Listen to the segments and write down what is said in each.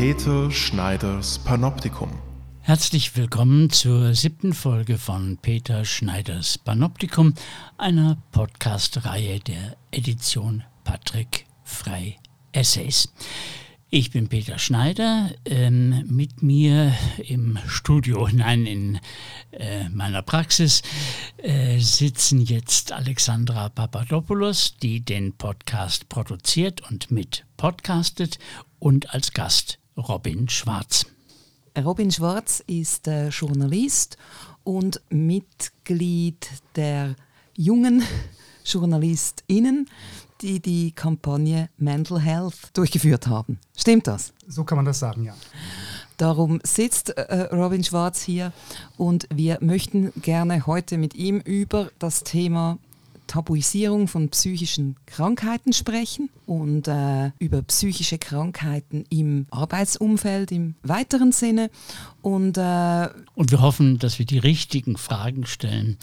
Peter Schneiders Panoptikum. Herzlich willkommen zur siebten Folge von Peter Schneiders Panoptikum, einer Podcast-Reihe der Edition Patrick Frei Essays. Ich bin Peter Schneider. Ähm, mit mir im Studio, nein, in äh, meiner Praxis äh, sitzen jetzt Alexandra Papadopoulos, die den Podcast produziert und mit podcastet, und als Gast Robin Schwarz. Robin Schwarz ist äh, Journalist und Mitglied der jungen JournalistInnen die die Kampagne Mental Health durchgeführt haben. Stimmt das? So kann man das sagen, ja. Darum sitzt äh, Robin Schwarz hier und wir möchten gerne heute mit ihm über das Thema Tabuisierung von psychischen Krankheiten sprechen und äh, über psychische Krankheiten im Arbeitsumfeld im weiteren Sinne. Und, äh, und wir hoffen, dass wir die richtigen Fragen stellen,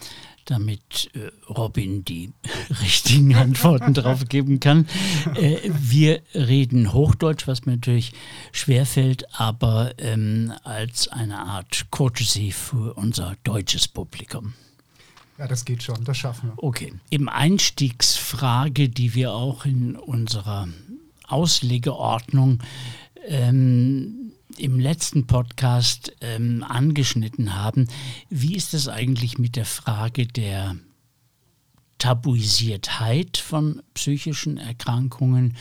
damit äh, Robin die richtigen Antworten darauf geben kann. Äh, wir reden Hochdeutsch, was mir natürlich schwerfällt, aber ähm, als eine Art Courtesy für unser deutsches Publikum. Ja, das geht schon, das schaffen wir. Okay. Im Einstiegsfrage, die wir auch in unserer Auslegeordnung ähm, im letzten Podcast ähm, angeschnitten haben. Wie ist es eigentlich mit der Frage der Tabuisiertheit von psychischen Erkrankungen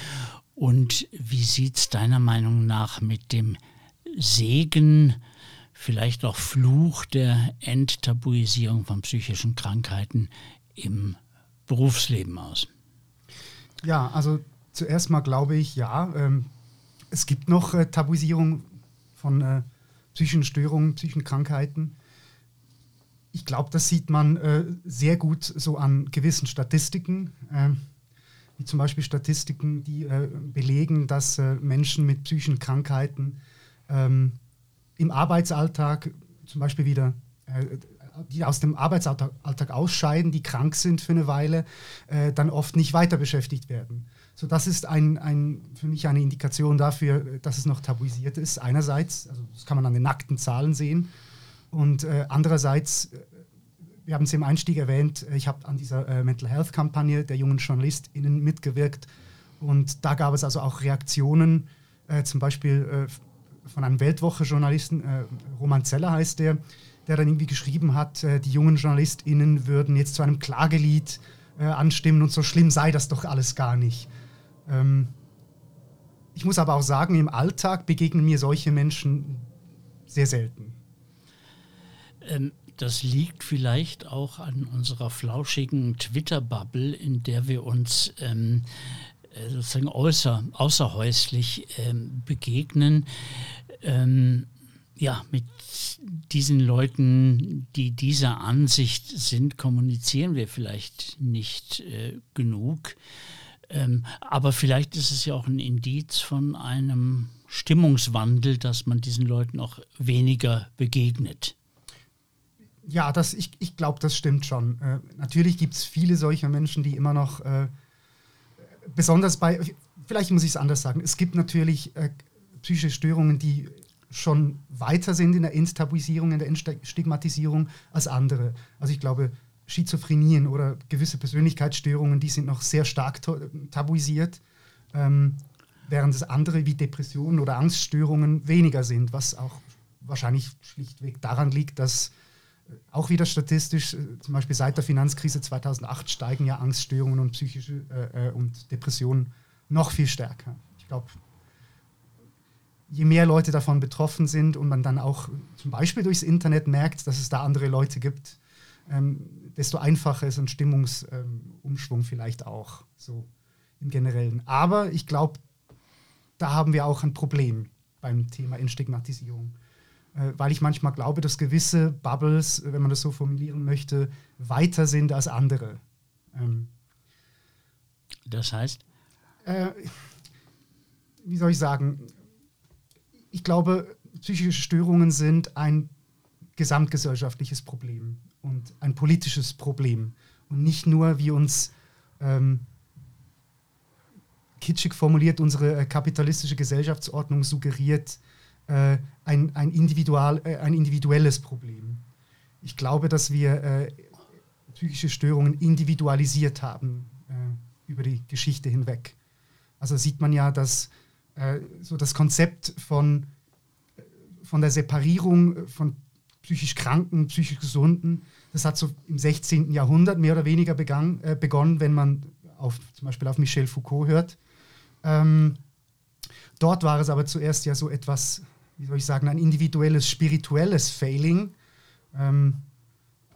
und wie sieht es deiner Meinung nach mit dem Segen, vielleicht auch Fluch der Enttabuisierung von psychischen Krankheiten im Berufsleben aus? Ja, also zuerst mal glaube ich, ja, ähm, es gibt noch äh, Tabuisierung von äh, psychischen Störungen, psychischen Krankheiten. Ich glaube, das sieht man äh, sehr gut so an gewissen Statistiken, äh, wie zum Beispiel Statistiken, die äh, belegen, dass äh, Menschen mit psychischen Krankheiten ähm, im Arbeitsalltag zum Beispiel wieder äh, die aus dem Arbeitsalltag ausscheiden, die krank sind für eine Weile, äh, dann oft nicht weiter beschäftigt werden. So, das ist ein, ein, für mich eine Indikation dafür, dass es noch tabuisiert ist. Einerseits, also das kann man an den nackten Zahlen sehen, und äh, andererseits, äh, wir haben es im Einstieg erwähnt, äh, ich habe an dieser äh, Mental Health Kampagne der jungen JournalistInnen mitgewirkt und da gab es also auch Reaktionen, äh, zum Beispiel von einem Weltwoche-Journalisten, Roman Zeller heißt der, der dann irgendwie geschrieben hat, äh, die jungen JournalistInnen würden jetzt zu einem Klagelied äh, anstimmen und so schlimm sei das doch alles gar nicht. Ähm, ich muss aber auch sagen, im Alltag begegnen mir solche Menschen sehr selten. Ähm, das liegt vielleicht auch an unserer flauschigen Twitter-Bubble, in der wir uns ähm, äh, sozusagen außer, außerhäuslich ähm, begegnen. Ähm, ja, mit diesen Leuten, die dieser Ansicht sind, kommunizieren wir vielleicht nicht äh, genug. Ähm, aber vielleicht ist es ja auch ein Indiz von einem Stimmungswandel, dass man diesen Leuten auch weniger begegnet. Ja, das, ich, ich glaube, das stimmt schon. Äh, natürlich gibt es viele solcher Menschen, die immer noch, äh, besonders bei, vielleicht muss ich es anders sagen, es gibt natürlich äh, psychische Störungen, die schon weiter sind in der Enttabuisierung, in der Entstigmatisierung als andere. Also ich glaube, Schizophrenien oder gewisse Persönlichkeitsstörungen, die sind noch sehr stark tabuisiert, ähm, während es andere wie Depressionen oder Angststörungen weniger sind, was auch wahrscheinlich schlichtweg daran liegt, dass äh, auch wieder statistisch, äh, zum Beispiel seit der Finanzkrise 2008 steigen ja Angststörungen und psychische äh, äh, und Depressionen noch viel stärker. Ich glaube, je mehr Leute davon betroffen sind und man dann auch zum Beispiel durchs Internet merkt, dass es da andere Leute gibt, ähm, desto einfacher ist ein Stimmungsumschwung ähm, vielleicht auch so im Generellen. Aber ich glaube, da haben wir auch ein Problem beim Thema Entstigmatisierung. Äh, weil ich manchmal glaube, dass gewisse Bubbles, wenn man das so formulieren möchte, weiter sind als andere. Ähm, das heißt? Äh, wie soll ich sagen? Ich glaube, psychische Störungen sind ein gesamtgesellschaftliches Problem und ein politisches Problem und nicht nur, wie uns ähm, kitschig formuliert, unsere äh, kapitalistische Gesellschaftsordnung suggeriert äh, ein, ein, individual, äh, ein individuelles Problem. Ich glaube, dass wir äh, psychische Störungen individualisiert haben äh, über die Geschichte hinweg. Also sieht man ja, dass äh, so das Konzept von, von der Separierung von psychisch Kranken, psychisch Gesunden, das hat so im 16. Jahrhundert mehr oder weniger begann, begonnen, wenn man auf, zum Beispiel auf Michel Foucault hört. Ähm, dort war es aber zuerst ja so etwas, wie soll ich sagen, ein individuelles, spirituelles Failing, ähm,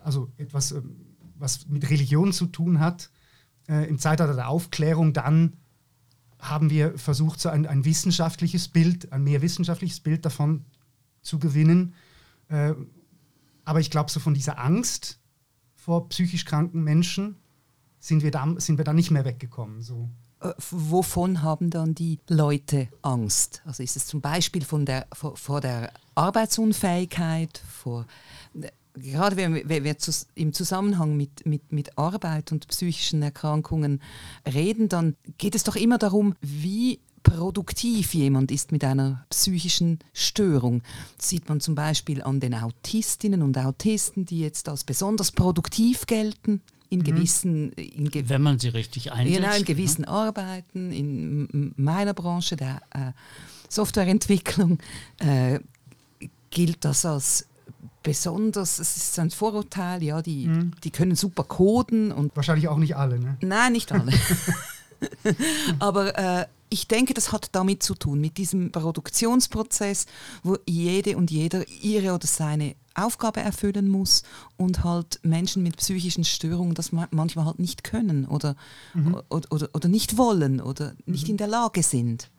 also etwas, ähm, was mit Religion zu tun hat. Äh, Im Zeitalter der Aufklärung dann haben wir versucht, so ein, ein, wissenschaftliches Bild, ein mehr wissenschaftliches Bild davon zu gewinnen. Äh, aber ich glaube, so von dieser Angst vor psychisch kranken Menschen sind wir da, sind wir da nicht mehr weggekommen. So. Äh, wovon haben dann die Leute Angst? Also ist es zum Beispiel von der, vor, vor der Arbeitsunfähigkeit, vor, gerade wenn wir, wenn wir im Zusammenhang mit, mit, mit Arbeit und psychischen Erkrankungen reden, dann geht es doch immer darum, wie produktiv jemand ist mit einer psychischen Störung. Das sieht man zum Beispiel an den Autistinnen und Autisten, die jetzt als besonders produktiv gelten in mhm. gewissen... In ge Wenn man sie richtig einsetzt. Genau, in gewissen ja. Arbeiten. In meiner Branche der äh, Softwareentwicklung äh, gilt das als besonders, es ist ein Vorurteil, ja, die, mhm. die können super coden. Und Wahrscheinlich auch nicht alle, ne? Nein, nicht alle. Aber äh, ich denke, das hat damit zu tun, mit diesem Produktionsprozess, wo jede und jeder ihre oder seine Aufgabe erfüllen muss und halt Menschen mit psychischen Störungen das manchmal halt nicht können oder, mhm. oder, oder, oder, nicht wollen oder nicht mhm. in der Lage sind.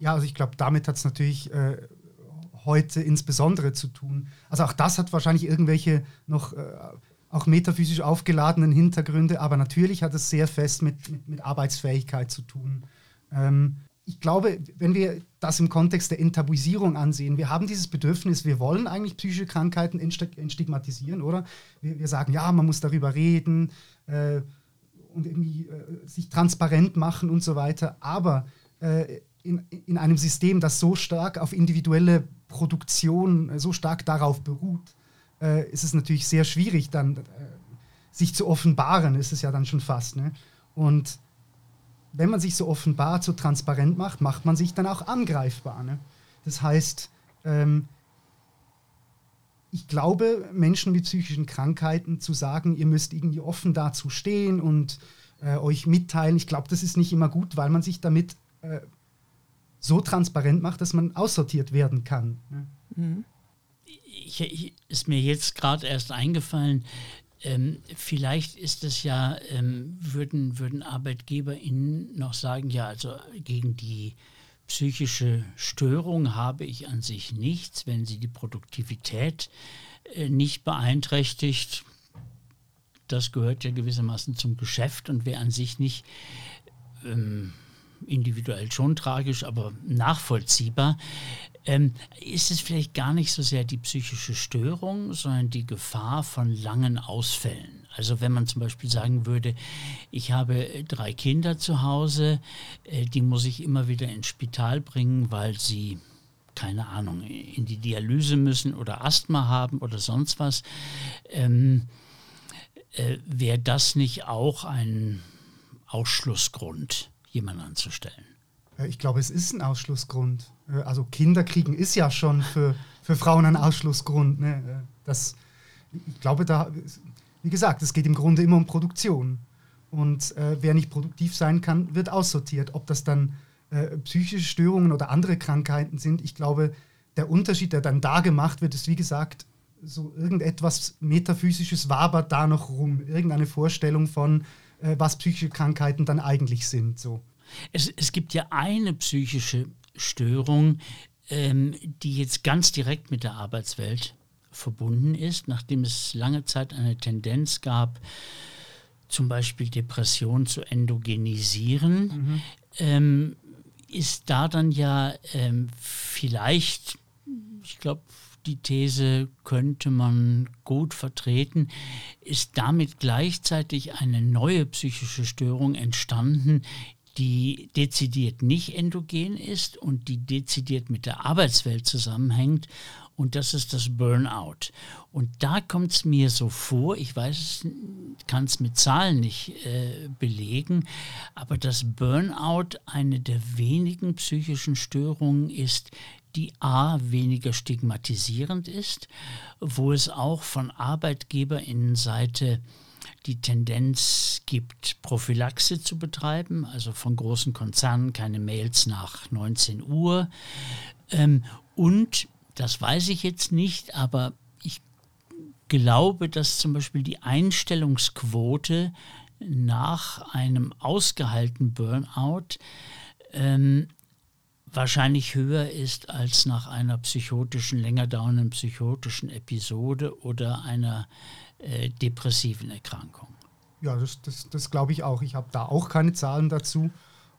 Ja, also ich glaube, damit hat es natürlich äh, heute insbesondere zu tun. Also auch das hat wahrscheinlich irgendwelche noch äh, auch metaphysisch aufgeladenen Hintergründe, aber natürlich hat es sehr fest mit, mit, mit Arbeitsfähigkeit zu tun. Ähm, ich glaube, wenn wir das im Kontext der Enttabuisierung ansehen, wir haben dieses Bedürfnis, wir wollen eigentlich psychische Krankheiten entstigmatisieren, oder? Wir, wir sagen, ja, man muss darüber reden äh, und irgendwie äh, sich transparent machen und so weiter. Aber äh, in, in einem System, das so stark auf individuelle Produktion, äh, so stark darauf beruht, äh, ist es natürlich sehr schwierig, dann äh, sich zu offenbaren, ist es ja dann schon fast. Ne? Und wenn man sich so offenbart, so transparent macht, macht man sich dann auch angreifbar. Ne? Das heißt, ähm, ich glaube, Menschen mit psychischen Krankheiten zu sagen, ihr müsst irgendwie offen dazu stehen und äh, euch mitteilen, ich glaube, das ist nicht immer gut, weil man sich damit äh, so transparent macht, dass man aussortiert werden kann. Mhm. Ich, ich, ist mir jetzt gerade erst eingefallen, ähm, vielleicht ist es ja, ähm, würden, würden ArbeitgeberInnen noch sagen, ja, also gegen die psychische Störung habe ich an sich nichts, wenn sie die Produktivität äh, nicht beeinträchtigt. Das gehört ja gewissermaßen zum Geschäft und wäre an sich nicht ähm, individuell schon tragisch, aber nachvollziehbar. Ähm, ist es vielleicht gar nicht so sehr die psychische Störung, sondern die Gefahr von langen Ausfällen. Also wenn man zum Beispiel sagen würde, ich habe drei Kinder zu Hause, äh, die muss ich immer wieder ins Spital bringen, weil sie keine Ahnung, in die Dialyse müssen oder Asthma haben oder sonst was, ähm, äh, wäre das nicht auch ein Ausschlussgrund, jemanden anzustellen? Ich glaube, es ist ein Ausschlussgrund. Äh, also Kinder kriegen ist ja schon für, für Frauen ein Ausschlussgrund. Ne? Äh, das, ich glaube, da, wie gesagt, es geht im Grunde immer um Produktion. Und äh, wer nicht produktiv sein kann, wird aussortiert. Ob das dann äh, psychische Störungen oder andere Krankheiten sind, ich glaube, der Unterschied, der dann da gemacht wird, ist, wie gesagt, so irgendetwas Metaphysisches wabert da noch rum. Irgendeine Vorstellung von, äh, was psychische Krankheiten dann eigentlich sind. So. Es, es gibt ja eine psychische Störung, ähm, die jetzt ganz direkt mit der Arbeitswelt verbunden ist, nachdem es lange Zeit eine Tendenz gab, zum Beispiel Depression zu endogenisieren, mhm. ähm, ist da dann ja ähm, vielleicht, ich glaube, die These könnte man gut vertreten, ist damit gleichzeitig eine neue psychische Störung entstanden, die dezidiert nicht endogen ist und die dezidiert mit der Arbeitswelt zusammenhängt. Und das ist das Burnout. Und da kommt es mir so vor, ich weiß kann es mit Zahlen nicht äh, belegen, aber dass Burnout eine der wenigen psychischen Störungen ist, die A weniger stigmatisierend ist, wo es auch von Arbeitgeberinnenseite die Tendenz gibt, Prophylaxe zu betreiben, also von großen Konzernen keine Mails nach 19 Uhr. Ähm, und, das weiß ich jetzt nicht, aber ich glaube, dass zum Beispiel die Einstellungsquote nach einem ausgehaltenen Burnout ähm, wahrscheinlich höher ist als nach einer psychotischen, länger dauernden psychotischen Episode oder einer äh, depressiven Erkrankung. Ja, das, das, das glaube ich auch. Ich habe da auch keine Zahlen dazu,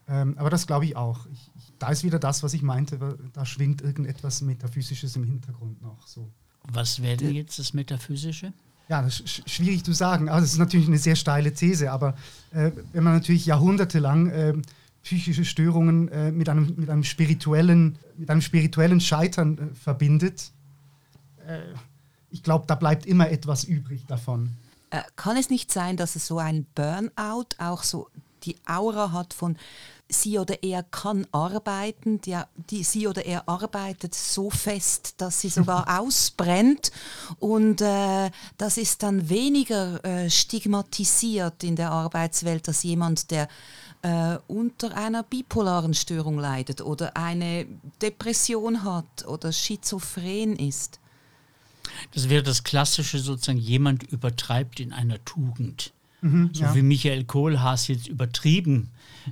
ähm, aber das glaube ich auch. Ich, ich, da ist wieder das, was ich meinte, da schwingt irgendetwas Metaphysisches im Hintergrund noch. So. Was wäre denn jetzt das Metaphysische? Ja, das ist schwierig zu sagen. Also es ist natürlich eine sehr steile These, aber äh, wenn man natürlich jahrhundertelang äh, psychische Störungen äh, mit, einem, mit, einem spirituellen, mit einem spirituellen Scheitern äh, verbindet, äh, ich glaube, da bleibt immer etwas übrig davon. Äh, kann es nicht sein, dass es so ein Burnout auch so die Aura hat von sie oder er kann arbeiten, die, die, sie oder er arbeitet so fest, dass sie sogar ausbrennt und äh, das ist dann weniger äh, stigmatisiert in der Arbeitswelt als jemand, der äh, unter einer bipolaren Störung leidet oder eine Depression hat oder schizophren ist. Das wäre das Klassische sozusagen, jemand übertreibt in einer Tugend. Mhm, so ja. wie Michael Kohlhaas jetzt übertrieben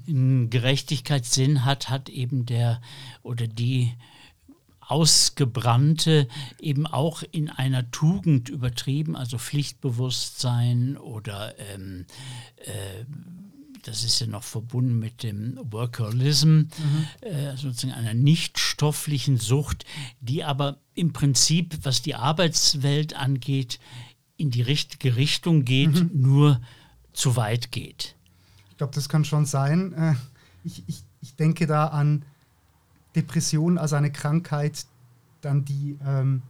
einen Gerechtigkeitssinn hat, hat eben der oder die Ausgebrannte eben auch in einer Tugend übertrieben, also Pflichtbewusstsein oder ähm, äh, das ist ja noch verbunden mit dem Workaholism, mhm. äh, sozusagen einer nichtstofflichen Sucht, die aber im Prinzip, was die Arbeitswelt angeht, in die richtige Richtung geht, mhm. nur zu weit geht. Ich glaube, das kann schon sein. Äh, ich, ich, ich denke da an Depression als eine Krankheit, dann die, ähm,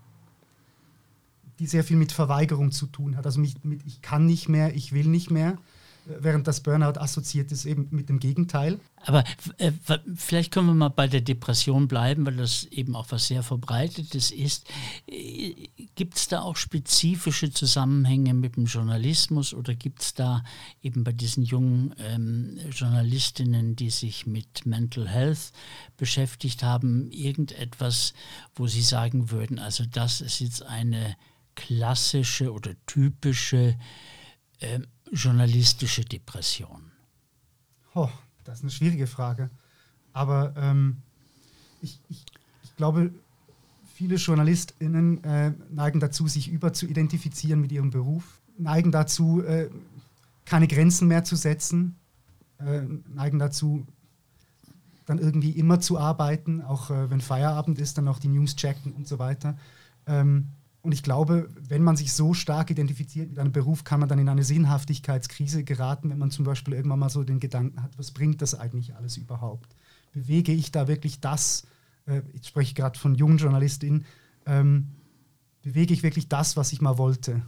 die sehr viel mit Verweigerung zu tun hat. Also mit, mit ich kann nicht mehr, ich will nicht mehr während das Burnout assoziiert ist eben mit dem Gegenteil. Aber äh, vielleicht können wir mal bei der Depression bleiben, weil das eben auch was sehr Verbreitetes ist. Äh, gibt es da auch spezifische Zusammenhänge mit dem Journalismus oder gibt es da eben bei diesen jungen ähm, Journalistinnen, die sich mit Mental Health beschäftigt haben, irgendetwas, wo Sie sagen würden, also das ist jetzt eine klassische oder typische äh, journalistische Depression? Oh, das ist eine schwierige Frage. Aber ähm, ich, ich, ich, glaube, viele JournalistInnen äh, neigen dazu, sich über zu identifizieren mit ihrem Beruf, neigen dazu, äh, keine Grenzen mehr zu setzen, äh, neigen dazu, dann irgendwie immer zu arbeiten, auch äh, wenn Feierabend ist, dann noch die News checken und so weiter. Ähm, und ich glaube, wenn man sich so stark identifiziert mit einem Beruf, kann man dann in eine Sinnhaftigkeitskrise geraten, wenn man zum Beispiel irgendwann mal so den Gedanken hat, was bringt das eigentlich alles überhaupt? Bewege ich da wirklich das, äh, jetzt spreche ich gerade von jungen JournalistInnen, ähm, bewege ich wirklich das, was ich mal wollte?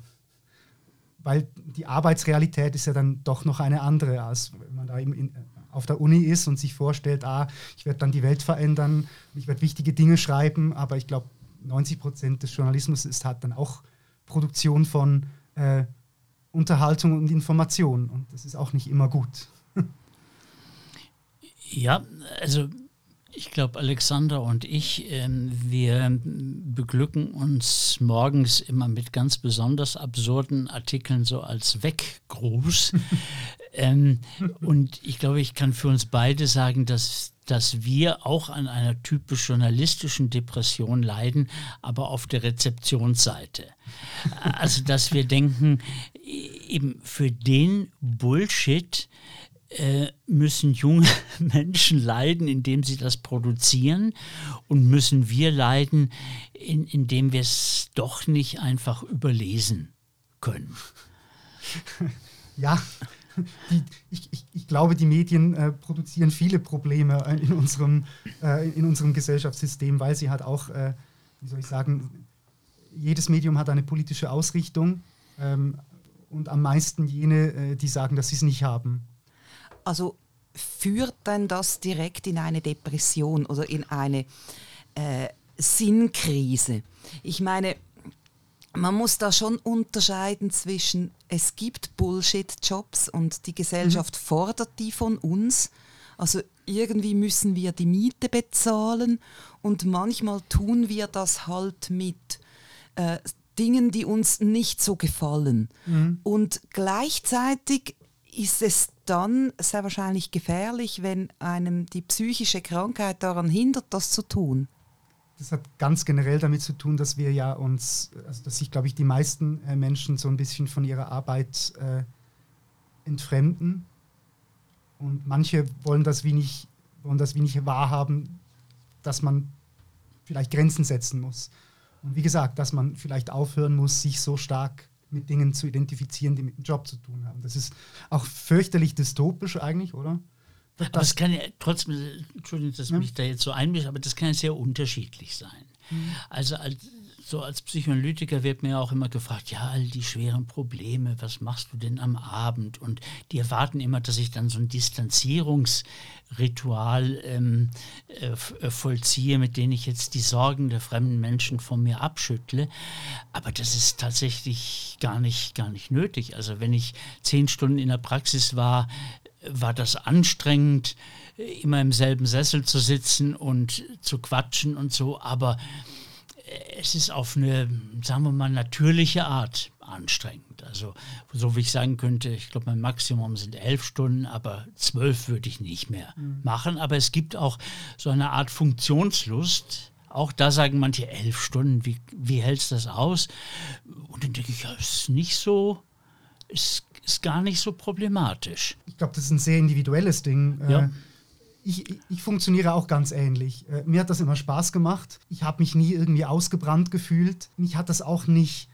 Weil die Arbeitsrealität ist ja dann doch noch eine andere, als wenn man da eben in, auf der Uni ist und sich vorstellt, ah, ich werde dann die Welt verändern, ich werde wichtige Dinge schreiben, aber ich glaube, 90 Prozent des Journalismus ist halt dann auch Produktion von äh, Unterhaltung und Information. Und das ist auch nicht immer gut. ja, also ich glaube, Alexander und ich, äh, wir beglücken uns morgens immer mit ganz besonders absurden Artikeln so als Weggruß. ähm, und ich glaube, ich kann für uns beide sagen, dass dass wir auch an einer typisch journalistischen Depression leiden, aber auf der Rezeptionsseite. Also, dass wir denken, eben für den Bullshit äh, müssen junge Menschen leiden, indem sie das produzieren und müssen wir leiden, in, indem wir es doch nicht einfach überlesen können. Ja, die, ich, ich, ich, glaube, die Medien äh, produzieren viele Probleme in unserem, äh, in unserem Gesellschaftssystem, weil sie halt auch, äh, wie soll ich sagen, jedes Medium hat eine politische Ausrichtung ähm, und am meisten jene, äh, die sagen, dass sie es nicht haben. Also führt denn das direkt in eine Depression oder in eine äh, Sinnkrise? Ich meine, man muss da schon unterscheiden zwischen, es gibt Bullshit-Jobs und die Gesellschaft mhm. fordert die von uns. Also irgendwie müssen wir die Miete bezahlen und manchmal tun wir das halt mit äh, Dingen, die uns nicht so gefallen. Mhm. Und gleichzeitig ist es dann sehr wahrscheinlich gefährlich, wenn einem die psychische Krankheit daran hindert, das zu tun das hat ganz generell damit zu tun, dass wir ja uns, also dass sich, glaube ich, die meisten äh, Menschen so ein bisschen von ihrer Arbeit äh, entfremden. Und manche wollen das wenig, wollen das wenig wahrhaben, dass man vielleicht Grenzen setzen muss. Und wie gesagt, dass man vielleicht aufhören muss, sich so stark mit Dingen zu identifizieren, die mit dem Job zu tun haben. Das ist auch fürchterlich dystopisch eigentlich, oder? Aber das kann ja trotzdem, Entschuldigung, dass ja. mich da jetzt so einmische, aber das kann ja sehr unterschiedlich sein. Mhm. Also als, so als Psychoanalytiker wird mir auch immer gefragt, ja, all die schweren Probleme, was machst du denn am Abend? Und die erwarten immer, dass ich dann so ein Distanzierungsritual ähm, äh, äh vollziehe, mit dem ich jetzt die Sorgen der fremden Menschen von mir abschüttle. Aber das ist tatsächlich gar nicht, gar nicht nötig. Also wenn ich zehn Stunden in der Praxis war, war das anstrengend, immer im selben Sessel zu sitzen und zu quatschen und so, aber äh, es ist auf eine, sagen wir mal, natürliche Art anstrengend. Also so wie ich sagen könnte, ich glaube, mein Maximum sind elf Stunden, aber zwölf würde ich nicht mehr mhm. machen. Aber es gibt auch so eine Art Funktionslust. Auch da sagen manche elf Stunden, wie, wie hältst du das aus? Und dann denke ich, ja, ist nicht so, ist ist gar nicht so problematisch. Ich glaube, das ist ein sehr individuelles Ding. Äh, ja. Ich, ich, funktioniere auch ganz ähnlich. Äh, mir hat das immer Spaß gemacht. Ich habe mich nie irgendwie ausgebrannt gefühlt. Mich hat das auch nicht.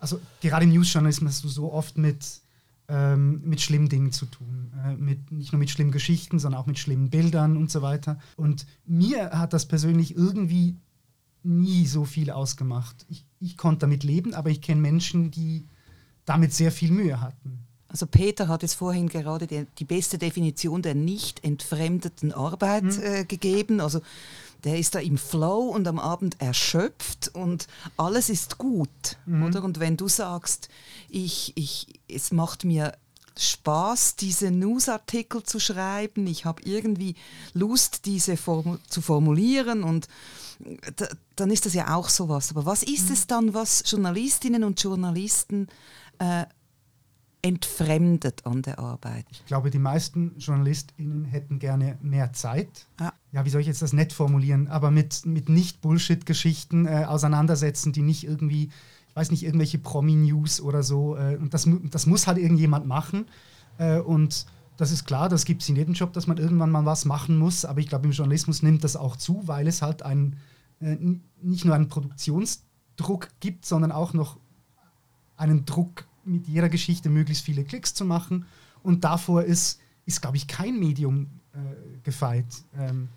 Also gerade im Newsjournalismus hast du so oft mit, ähm, mit schlimmen Dingen zu tun. Äh, mit, nicht nur mit schlimmen Geschichten, sondern auch mit schlimmen Bildern und so weiter. Und mir hat das persönlich irgendwie nie so viel ausgemacht. Ich, ich konnte damit leben, aber ich kenne Menschen, die damit sehr viel Mühe hatten. Also Peter hat jetzt vorhin gerade die, die beste Definition der nicht entfremdeten Arbeit mhm. äh, gegeben. Also der ist da im Flow und am Abend erschöpft und alles ist gut, mhm. oder? Und wenn du sagst, ich, ich, es macht mir Spaß, diese Newsartikel zu schreiben, ich habe irgendwie Lust, diese formu zu formulieren und dann ist das ja auch sowas. Aber was ist mhm. es dann, was Journalistinnen und Journalisten äh, entfremdet an der Arbeit? Ich glaube, die meisten JournalistInnen hätten gerne mehr Zeit. Ja. ja, wie soll ich jetzt das nett formulieren? Aber mit, mit Nicht-Bullshit-Geschichten äh, auseinandersetzen, die nicht irgendwie, ich weiß nicht, irgendwelche Promi-News oder so. Äh, und das, das muss halt irgendjemand machen. Äh, und das ist klar, das gibt es in jedem Job, dass man irgendwann mal was machen muss. Aber ich glaube, im Journalismus nimmt das auch zu, weil es halt ein, äh, nicht nur einen Produktionsdruck gibt, sondern auch noch einen Druck, mit jeder Geschichte möglichst viele Klicks zu machen. Und davor ist, ist glaube ich, kein Medium äh, gefeit. Ähm,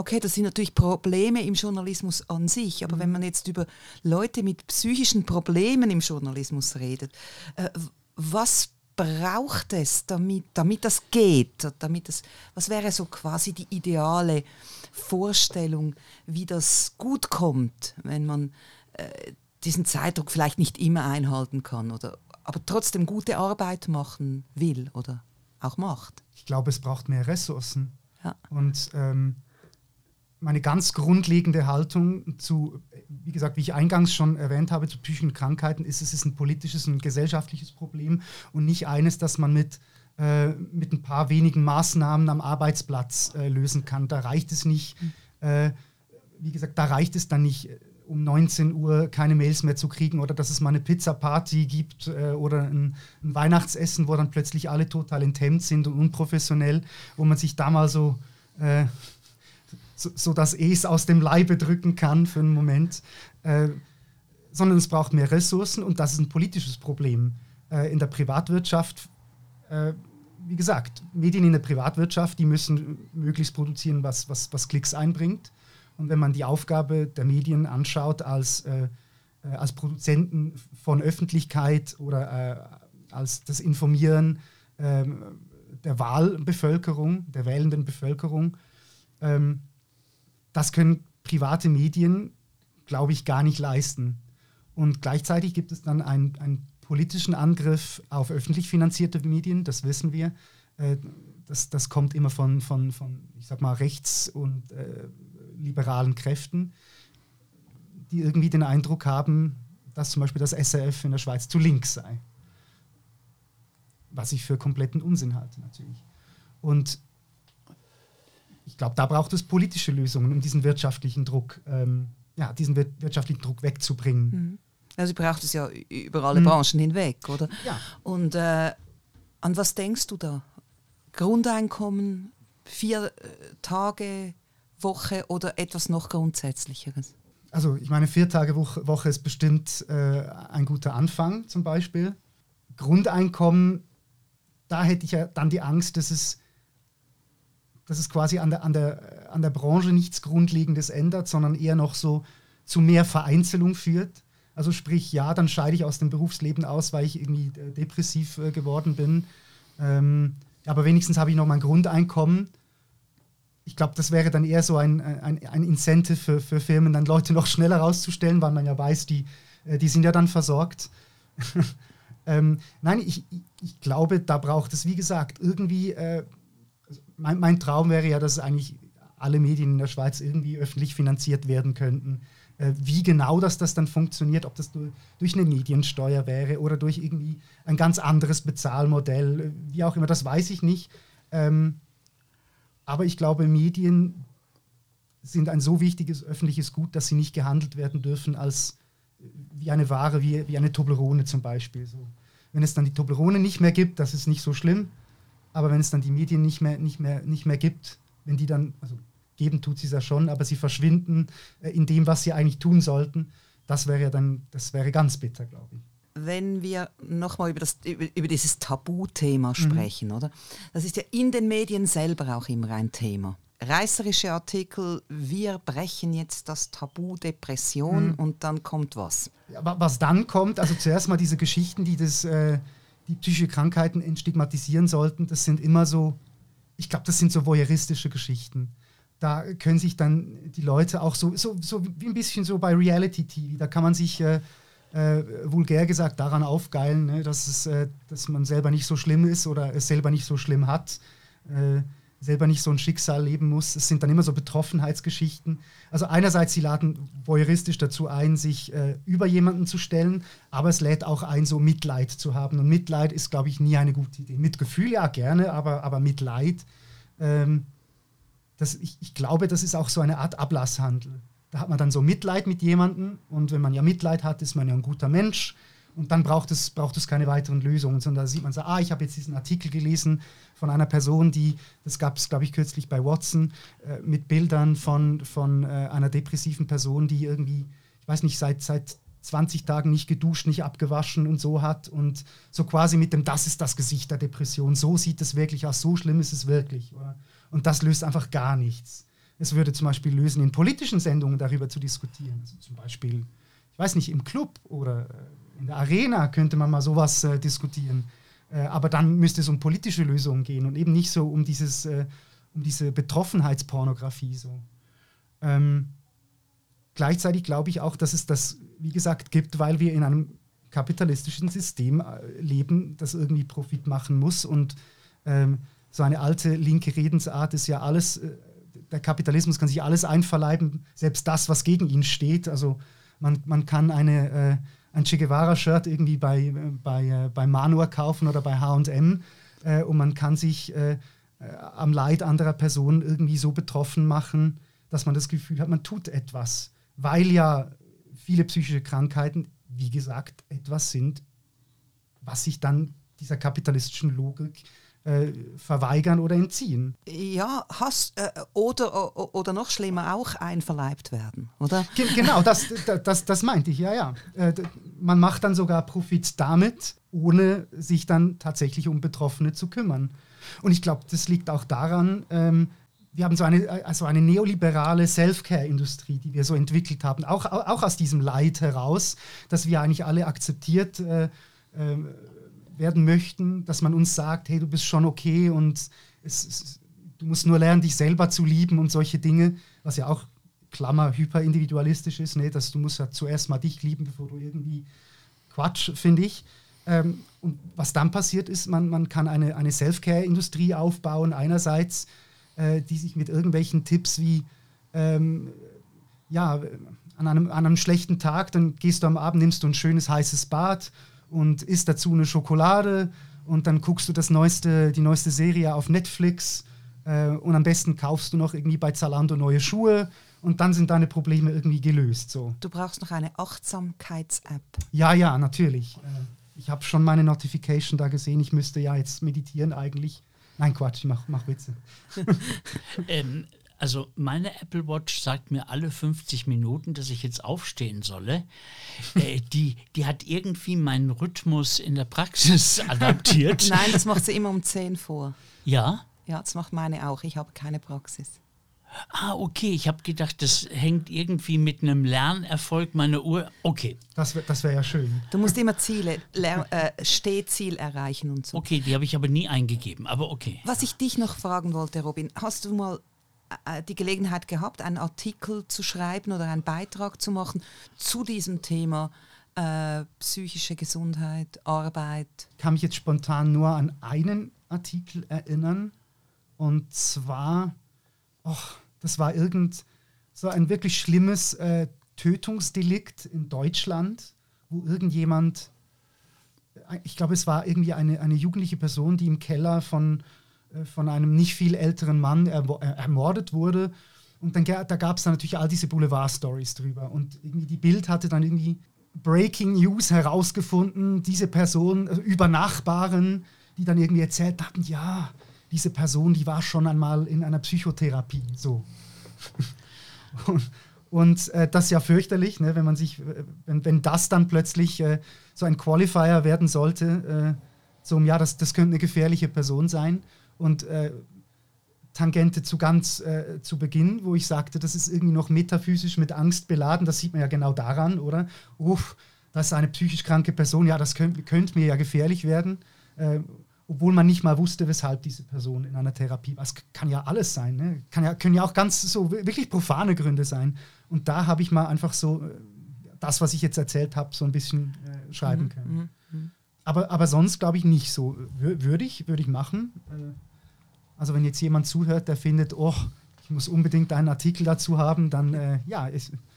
Okay, das sind natürlich Probleme im Journalismus an sich, aber mhm. wenn man jetzt über Leute mit psychischen Problemen im Journalismus redet, äh, was braucht es, damit, damit das geht? Damit das, was wäre so quasi die ideale Vorstellung, wie das gut kommt, wenn man äh, diesen Zeitdruck vielleicht nicht immer einhalten kann oder aber trotzdem gute Arbeit machen will oder auch macht. Ich glaube, es braucht mehr Ressourcen. Ja. Und ähm, meine ganz grundlegende Haltung zu, wie gesagt, wie ich eingangs schon erwähnt habe, zu psychischen Krankheiten ist, es ist ein politisches und gesellschaftliches Problem und nicht eines, das man mit, äh, mit ein paar wenigen Maßnahmen am Arbeitsplatz äh, lösen kann. Da reicht es nicht, mhm. äh, wie gesagt, da reicht es dann nicht um 19 Uhr keine Mails mehr zu kriegen oder dass es mal eine Pizza-Party gibt äh, oder ein, ein, Weihnachtsessen, wo dann plötzlich alle total enthemmt sind und unprofessionell, wo man sich da mal so, äh, so, so, das Es aus dem Leibe drücken kann für einen Moment. Äh, sondern es braucht mehr Ressourcen und das ist ein politisches Problem. Äh, in der Privatwirtschaft äh, wie gesagt, Medien in der Privatwirtschaft, die müssen möglichst produzieren, was, was, was Klicks einbringt. Und wenn man die Aufgabe der Medien anschaut als, äh, äh als Produzenten von Öffentlichkeit oder äh, als das Informieren äh, der Wahlbevölkerung, der wählenden Bevölkerung, ähm, das können private Medien, glaube ich, gar nicht leisten. Und gleichzeitig gibt es dann einen, einen politischen Angriff auf öffentlich finanzierte Medien, das wissen wir. Äh, das, das kommt immer von, von, von, ich sag mal, rechts- und äh, liberalen Kräften, die irgendwie den Eindruck haben, dass zum Beispiel das SRF in der Schweiz zu links sei. Was ich für kompletten Unsinn halte, natürlich. Und ich glaube, da braucht es politische Lösungen, um diesen wirtschaftlichen Druck, ähm, ja, diesen wir wirtschaftlichen Druck wegzubringen. Also braucht es ja über alle mhm. Branchen hinweg, oder? Ja. Und äh, an was denkst du da? Grundeinkommen, vier äh, Tage Woche oder etwas noch Grundsätzlicheres? Also ich meine, vier Tage Woche, ist bestimmt äh, ein guter Anfang zum Beispiel. Grundeinkommen, da hätte ich ja dann die Angst, dass es dass es quasi an der, an, der, an der Branche nichts Grundlegendes ändert, sondern eher noch so zu mehr Vereinzelung führt. Also sprich, ja, dann scheide ich aus dem Berufsleben aus, weil ich irgendwie äh, depressiv äh, geworden bin. Ähm, aber wenigstens habe ich noch mein Grundeinkommen. Ich glaube, das wäre dann eher so ein, ein, ein Incentive für, für Firmen, dann Leute noch schneller rauszustellen, weil man ja weiß, die, äh, die sind ja dann versorgt. ähm, nein, ich, ich glaube, da braucht es, wie gesagt, irgendwie äh, mein, mein, Traum wäre ja, dass eigentlich alle Medien in der Schweiz irgendwie öffentlich finanziert werden könnten. Äh, wie genau das, das dann funktioniert, ob das durch, durch eine Mediensteuer wäre oder durch irgendwie ein ganz anderes Bezahlmodell, äh, wie auch immer, das weiß ich nicht. Ähm, aber ich glaube, Medien sind ein so wichtiges öffentliches Gut, dass sie nicht gehandelt werden dürfen als äh, wie eine Ware, wie, wie eine Toblerone zum Beispiel. So. Wenn es dann die Toblerone nicht mehr gibt, das ist nicht so schlimm. Aber wenn es dann die Medien nicht mehr, nicht mehr, nicht mehr gibt, wenn die dann, also geben tut sie es ja schon, aber sie verschwinden äh, in dem, was sie eigentlich tun sollten, das wäre ja dann, das wäre ganz bitter, glaube ich. Wenn wir nochmal über, über, über dieses Tabuthema mhm. sprechen, mhm. oder? Das ist ja in den Medien selber auch immer ein Thema. Reißerische Artikel, wir brechen jetzt das Tabu Depression mhm. und dann kommt was. Ja, was dann kommt, also zuerst mal diese Geschichten, die das äh, die psychische Krankheiten entstigmatisieren sollten, das sind immer so, ich glaube, das sind so voyeuristische Geschichten. Da können sich dann die Leute auch so, so, so wie ein bisschen so bei Reality TV, da kann man sich äh, äh, vulgär gesagt daran aufgeilen, ne, dass, es, äh, dass man selber nicht so schlimm ist oder es selber nicht so schlimm hat. Äh, selber nicht so ein Schicksal leben muss. Es sind dann immer so Betroffenheitsgeschichten. Also einerseits, sie laden voyeuristisch dazu ein, sich äh, über jemanden zu stellen, aber es lädt auch ein, so Mitleid zu haben. Und Mitleid ist, glaube ich, nie eine gute Idee. Mitgefühl ja gerne, aber, aber Mitleid, ähm, das, ich, ich glaube, das ist auch so eine Art Ablasshandel. Da hat man dann so Mitleid mit jemandem und wenn man ja Mitleid hat, ist man ja ein guter Mensch und dann braucht es, braucht es keine weiteren Lösungen, sondern da sieht man so, ah, ich habe jetzt diesen Artikel gelesen von einer Person, die, das gab es, glaube ich, kürzlich bei Watson, äh, mit Bildern von, von äh, einer depressiven Person, die irgendwie, ich weiß nicht, seit, seit 20 Tagen nicht geduscht, nicht abgewaschen und so hat und so quasi mit dem, das ist das Gesicht der Depression, so sieht es wirklich aus, so schlimm ist es wirklich. Oder? Und das löst einfach gar nichts. Es würde zum Beispiel lösen, in politischen Sendungen darüber zu diskutieren. Also zum Beispiel, ich weiß nicht, im Club oder äh, in der Arena könnte man mal sowas äh, diskutieren. Äh, aber dann müsste es um politische Lösungen gehen und eben nicht so um, dieses, äh, um diese Betroffenheitspornografie. So. Ähm, gleichzeitig glaube ich auch, dass es das, wie gesagt, gibt, weil wir in einem kapitalistischen System äh, leben, das irgendwie Profit machen muss. Und ähm, so eine alte linke Redensart ist ja alles, äh, der Kapitalismus kann sich alles einverleiben, selbst das, was gegen ihn steht. Also man, man kann eine äh, ein Che Guevara-Shirt irgendwie bei, bei, äh, bei Manua kaufen oder bei HM äh, und man kann sich äh, äh, am Leid anderer Personen irgendwie so betroffen machen, dass man das Gefühl hat, man tut etwas. Weil ja viele psychische Krankheiten, wie gesagt, etwas sind, was sich dann dieser kapitalistischen Logik äh, verweigern oder entziehen. Ja, hast, äh, oder, oder noch schlimmer auch einverleibt werden, oder? Ge genau, das, das, das meinte ich, ja, ja. Äh, man macht dann sogar Profit damit, ohne sich dann tatsächlich um Betroffene zu kümmern. Und ich glaube, das liegt auch daran, ähm, wir haben so eine, also eine neoliberale Self-Care-Industrie, die wir so entwickelt haben, auch, auch aus diesem Leid heraus, dass wir eigentlich alle akzeptiert äh, äh, werden möchten, dass man uns sagt, hey, du bist schon okay und es, es, du musst nur lernen, dich selber zu lieben und solche Dinge, was ja auch Klammer hyperindividualistisch ist, ne? dass du musst ja zuerst mal dich lieben, bevor du irgendwie Quatsch, finde ich. Ähm, und was dann passiert ist, man, man kann eine, eine Self-Care-Industrie aufbauen, einerseits, äh, die sich mit irgendwelchen Tipps wie, ähm, ja, an einem, an einem schlechten Tag, dann gehst du am Abend, nimmst du ein schönes heißes Bad und isst dazu eine Schokolade und dann guckst du das neueste, die neueste Serie auf Netflix äh, und am besten kaufst du noch irgendwie bei Zalando neue Schuhe und dann sind deine Probleme irgendwie gelöst. So. Du brauchst noch eine Achtsamkeits-App. Ja, ja, natürlich. Äh, ich habe schon meine Notification da gesehen. Ich müsste ja jetzt meditieren eigentlich. Nein, Quatsch, ich mach, mach Witze. ähm, also meine Apple Watch sagt mir alle 50 Minuten, dass ich jetzt aufstehen solle. Äh, die, die hat irgendwie meinen Rhythmus in der Praxis adaptiert. Nein, das macht sie immer um 10 vor. Ja? Ja, das macht meine auch. Ich habe keine Praxis. Ah, okay. Ich habe gedacht, das hängt irgendwie mit einem Lernerfolg meiner Uhr. Okay. Das wäre das wär ja schön. Du musst immer Ziele, äh, Stehziel erreichen und so. Okay, die habe ich aber nie eingegeben, aber okay. Was ich dich noch fragen wollte, Robin, hast du mal die Gelegenheit gehabt, einen Artikel zu schreiben oder einen Beitrag zu machen zu diesem Thema äh, psychische Gesundheit, Arbeit? Ich kann mich jetzt spontan nur an einen Artikel erinnern. Und zwar och, das war irgend so ein wirklich schlimmes äh, Tötungsdelikt in Deutschland, wo irgendjemand, äh, ich glaube, es war irgendwie eine, eine jugendliche Person, die im Keller von, äh, von einem nicht viel älteren Mann äh, ermordet wurde. Und dann da gab es dann natürlich all diese Boulevard-Stories drüber. Und irgendwie die Bild hatte dann irgendwie Breaking News herausgefunden, diese Person also über Nachbarn, die dann irgendwie erzählt hatten, ja, diese Person, die war schon einmal in einer Psychotherapie. So. und, und äh, das ist ja fürchterlich, ne, wenn man sich, äh, wenn, wenn das dann plötzlich äh, so ein Qualifier werden sollte, äh, so ja, das, das könnte eine gefährliche Person sein. Und äh, Tangente zu ganz äh, zu Beginn, wo ich sagte, das ist irgendwie noch metaphysisch mit Angst beladen, das sieht man ja genau daran, oder? Uff, das ist eine psychisch kranke Person, ja, das könnte könnt mir ja gefährlich werden obwohl man nicht mal wusste, weshalb diese Person in einer Therapie war. Es kann ja alles sein, ne? kann ja, können ja auch ganz so wirklich profane Gründe sein. Und da habe ich mal einfach so äh, das, was ich jetzt erzählt habe, so ein bisschen äh, schreiben mhm. können. Mhm. mhm. Aber, aber sonst glaube ich nicht so. Würde ich, würde ich machen. Äh, also wenn jetzt jemand zuhört, der findet, oh, ich muss unbedingt einen Artikel dazu haben, dann äh, ja,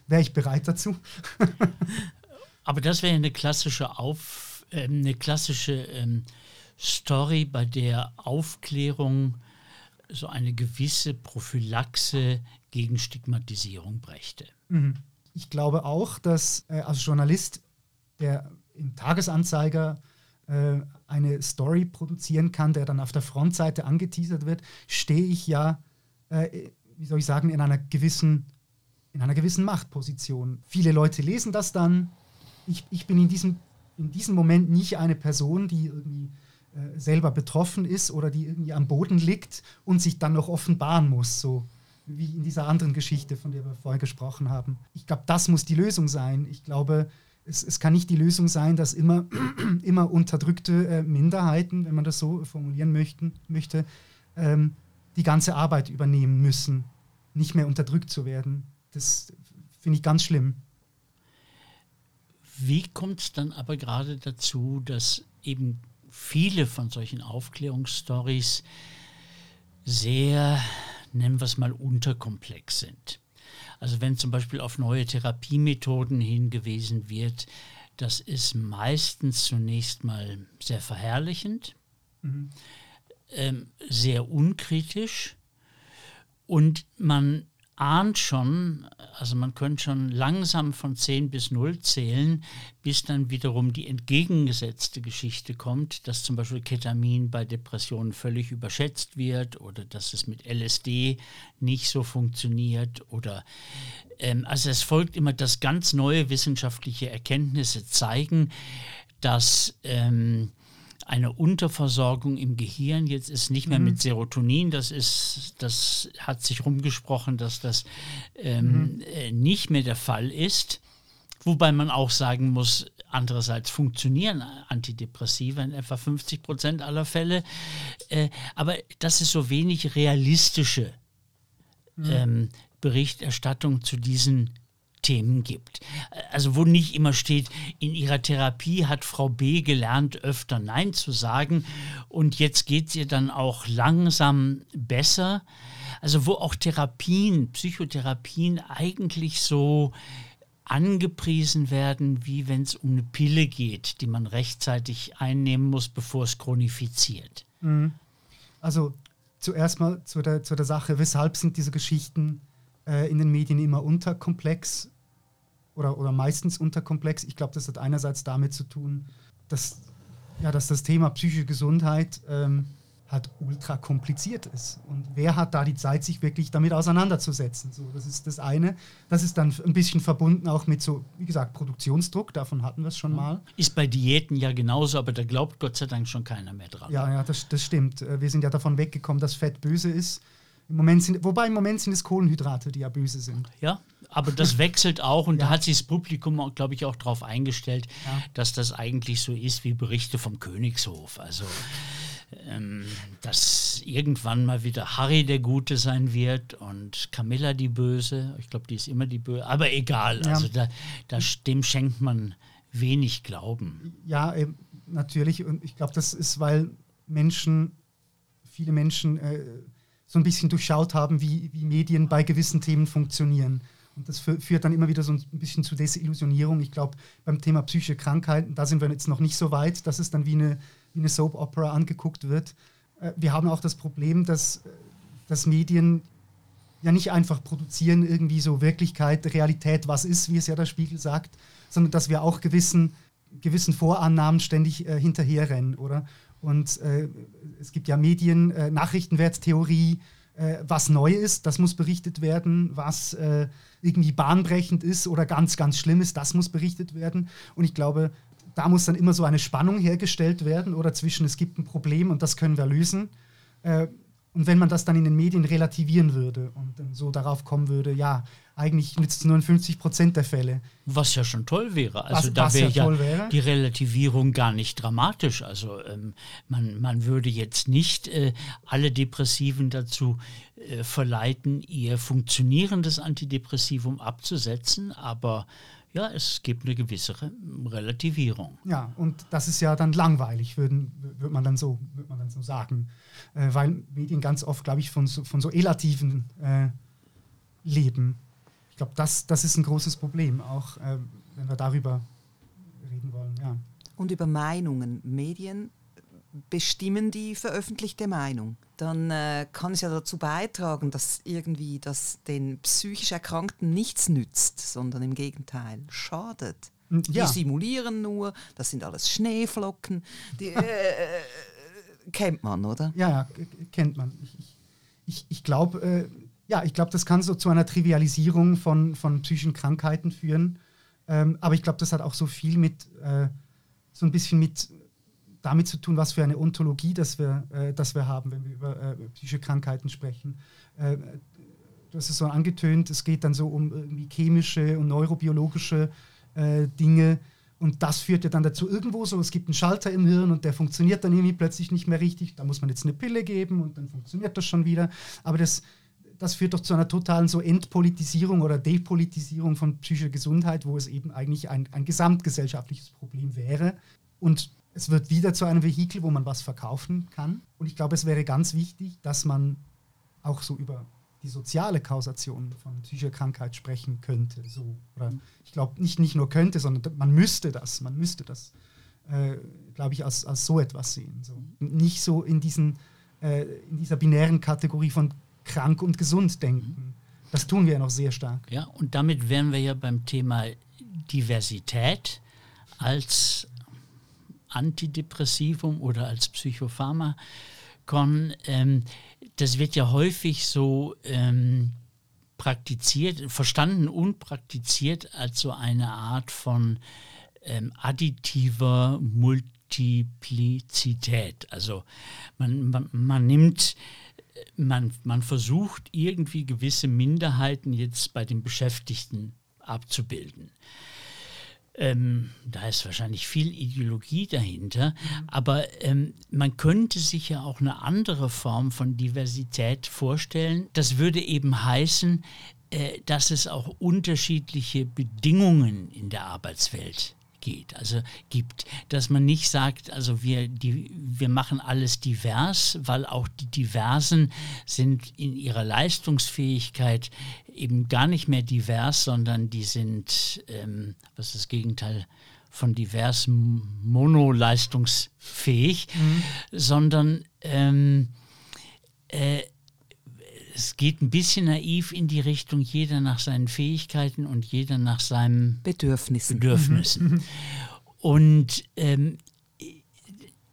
wäre ich bereit dazu. aber das wäre eine klassische Auf, äh, eine klassische ähm, Story, bei der Aufklärung so eine gewisse Prophylaxe gegen Stigmatisierung brächte. Mhm. Ich glaube auch, dass äh, als Journalist, der im Tagesanzeiger äh, eine Story produzieren kann, der dann auf der Frontseite angeteasert wird, stehe ich ja, äh, wie soll ich sagen, in einer gewissen, in einer gewissen Machtposition. Viele Leute lesen das dann. Ich, ich bin in diesem, in diesem Moment nicht eine Person, die irgendwie äh, selber betroffen ist oder die irgendwie am Boden liegt und sich dann noch offenbaren muss, so wie in dieser anderen Geschichte, von der wir vorher gesprochen haben. Ich glaube, das muss die Lösung sein. Ich glaube, es, es kann nicht die Lösung sein, dass immer, immer unterdrückte äh, Minderheiten, wenn man das so formulieren möchten, möchte, ähm, die ganze Arbeit übernehmen müssen, nicht mehr unterdrückt zu werden. Das finde ich ganz schlimm. Wie kommt es dann aber gerade dazu, dass eben viele von solchen Aufklärungsstories sehr, nennen wir es mal, unterkomplex sind. Also wenn zum Beispiel auf neue Therapiemethoden hingewiesen wird, das ist meistens zunächst mal sehr verherrlichend, mhm. ähm, sehr unkritisch und man ahnt schon, also man könnte schon langsam von 10 bis 0 zählen, bis dann wiederum die entgegengesetzte Geschichte kommt, dass zum Beispiel Ketamin bei Depressionen völlig überschätzt wird oder dass es mit LSD nicht so funktioniert oder ähm, also es folgt immer, dass ganz neue wissenschaftliche Erkenntnisse zeigen, dass ähm, eine Unterversorgung im Gehirn. Jetzt ist nicht mehr mhm. mit Serotonin, das ist, das hat sich rumgesprochen, dass das ähm, mhm. Äh, nicht mehr der Fall ist. Wobei man auch sagen muss, andererseits funktionieren Antidepressiva in etwa 50 Prozent aller Fälle. Äh, aber das ist so wenig realistische mhm. ähm, Berichterstattung zu diesen Themen gibt. Also wo nicht immer steht, in ihrer Therapie hat Frau B gelernt, öfter Nein zu sagen und jetzt geht es ihr dann auch langsam besser. Also wo auch Therapien, Psychotherapien eigentlich so angepriesen werden, wie wenn es um eine Pille geht, die man rechtzeitig einnehmen muss, bevor es chronifiziert. Mhm. Also zuerst mal zu der, zu der Sache, weshalb sind diese Geschichten äh, in den Medien immer unterkomplex oder, oder meistens unterkomplex. Ich glaube, das hat einerseits damit zu tun, dass, ja, dass das Thema psychische Gesundheit ähm, halt ultra kompliziert ist. Und wer hat da die Zeit, sich wirklich damit auseinanderzusetzen? So, das ist das eine. Das ist dann ein bisschen verbunden auch mit so, wie gesagt, Produktionsdruck, davon hatten wir es schon mal. Ist bei Diäten ja genauso, aber da glaubt Gott sei Dank schon keiner mehr dran. Ja, ja, das, das stimmt. Äh, wir sind ja davon weggekommen, dass Fett böse ist. Im Moment sind, wobei im Moment sind es Kohlenhydrate, die ja böse sind. Ja, aber das wechselt auch und ja. da hat sich das Publikum, glaube ich, auch darauf eingestellt, ja. dass das eigentlich so ist wie Berichte vom Königshof. Also ähm, dass irgendwann mal wieder Harry der Gute sein wird und Camilla die Böse. Ich glaube, die ist immer die Böse. Aber egal, ja. also da, da, dem schenkt man wenig Glauben. Ja, äh, natürlich. Und ich glaube, das ist, weil Menschen, viele Menschen äh, so ein bisschen durchschaut haben, wie, wie Medien bei gewissen Themen funktionieren. Und das führt dann immer wieder so ein bisschen zu Desillusionierung. Ich glaube, beim Thema psychische Krankheiten, da sind wir jetzt noch nicht so weit, dass es dann wie eine, wie eine Soap Opera angeguckt wird. Äh, wir haben auch das Problem, dass, dass Medien ja nicht einfach produzieren, irgendwie so Wirklichkeit, Realität, was ist, wie es ja der Spiegel sagt, sondern dass wir auch gewissen, gewissen Vorannahmen ständig äh, hinterherrennen, oder? Und äh, es gibt ja Medien, äh, Nachrichtenwerttheorie, äh, was neu ist, das muss berichtet werden, was äh, irgendwie bahnbrechend ist oder ganz, ganz schlimm ist, das muss berichtet werden. Und ich glaube, da muss dann immer so eine Spannung hergestellt werden oder zwischen, es gibt ein Problem und das können wir lösen. Und wenn man das dann in den Medien relativieren würde und dann so darauf kommen würde, ja, eigentlich nützt es nur in 50 Prozent der Fälle. Was ja schon toll wäre. Also was, da wäre ja, ja wäre. die Relativierung gar nicht dramatisch. Also ähm, man, man würde jetzt nicht äh, alle Depressiven dazu äh, verleiten, ihr funktionierendes Antidepressivum abzusetzen, aber ja, es gibt eine gewisse Relativierung. Ja, und das ist ja dann langweilig, würde würd man, dann so, würd man dann so sagen. Äh, weil Medien ganz oft, glaube ich, von so, von so Elativen äh, leben. Ich glaube, das, das ist ein großes Problem, auch äh, wenn wir darüber reden wollen. Ja. Und über Meinungen. Medien bestimmen die veröffentlichte Meinung. Dann äh, kann es ja dazu beitragen, dass irgendwie das den psychisch Erkrankten nichts nützt, sondern im Gegenteil schadet. Hm, ja. Die simulieren nur, das sind alles Schneeflocken. Die, äh, äh, kennt man, oder? Ja, ja kennt man. Ich, ich, ich glaube, äh, ja, ich glaube, das kann so zu einer Trivialisierung von, von psychischen Krankheiten führen. Ähm, aber ich glaube, das hat auch so viel mit, äh, so ein bisschen mit damit zu tun, was für eine Ontologie das wir, äh, das wir haben, wenn wir über äh, psychische Krankheiten sprechen. Äh, hast es so angetönt, es geht dann so um irgendwie chemische und neurobiologische äh, Dinge. Und das führt ja dann dazu irgendwo so, es gibt einen Schalter im Hirn und der funktioniert dann irgendwie plötzlich nicht mehr richtig. Da muss man jetzt eine Pille geben und dann funktioniert das schon wieder. Aber das, das führt doch zu einer totalen so Entpolitisierung oder Depolitisierung von psychischer Gesundheit, wo es eben eigentlich ein, ein gesamtgesellschaftliches Problem wäre. Und es wird wieder zu einem Vehikel, wo man was verkaufen kann. Und ich glaube, es wäre ganz wichtig, dass man auch so über die soziale Kausation von psychischer Krankheit sprechen könnte. So. Oder ich glaube, nicht, nicht nur könnte, sondern man müsste das. Man müsste das, äh, glaube ich, als, als so etwas sehen. So. Nicht so in, diesen, äh, in dieser binären Kategorie von krank und gesund denken. Das tun wir ja noch sehr stark. Ja, und damit wären wir ja beim Thema Diversität als Antidepressivum oder als Psychopharmakon. Ähm, das wird ja häufig so ähm, praktiziert, verstanden und praktiziert als so eine Art von ähm, additiver, multi Multiplizität. Also man, man, man nimmt man, man versucht irgendwie gewisse Minderheiten jetzt bei den Beschäftigten abzubilden. Ähm, da ist wahrscheinlich viel Ideologie dahinter, mhm. aber ähm, man könnte sich ja auch eine andere Form von Diversität vorstellen. Das würde eben heißen, äh, dass es auch unterschiedliche Bedingungen in der Arbeitswelt geht, also gibt, dass man nicht sagt, also wir, die, wir machen alles divers, weil auch die Diversen sind in ihrer Leistungsfähigkeit eben gar nicht mehr divers, sondern die sind, ähm, was ist das Gegenteil von divers, monoleistungsfähig, mhm. sondern ähm, äh, es geht ein bisschen naiv in die Richtung, jeder nach seinen Fähigkeiten und jeder nach seinen Bedürfnissen. Bedürfnissen. Mhm. Und ähm,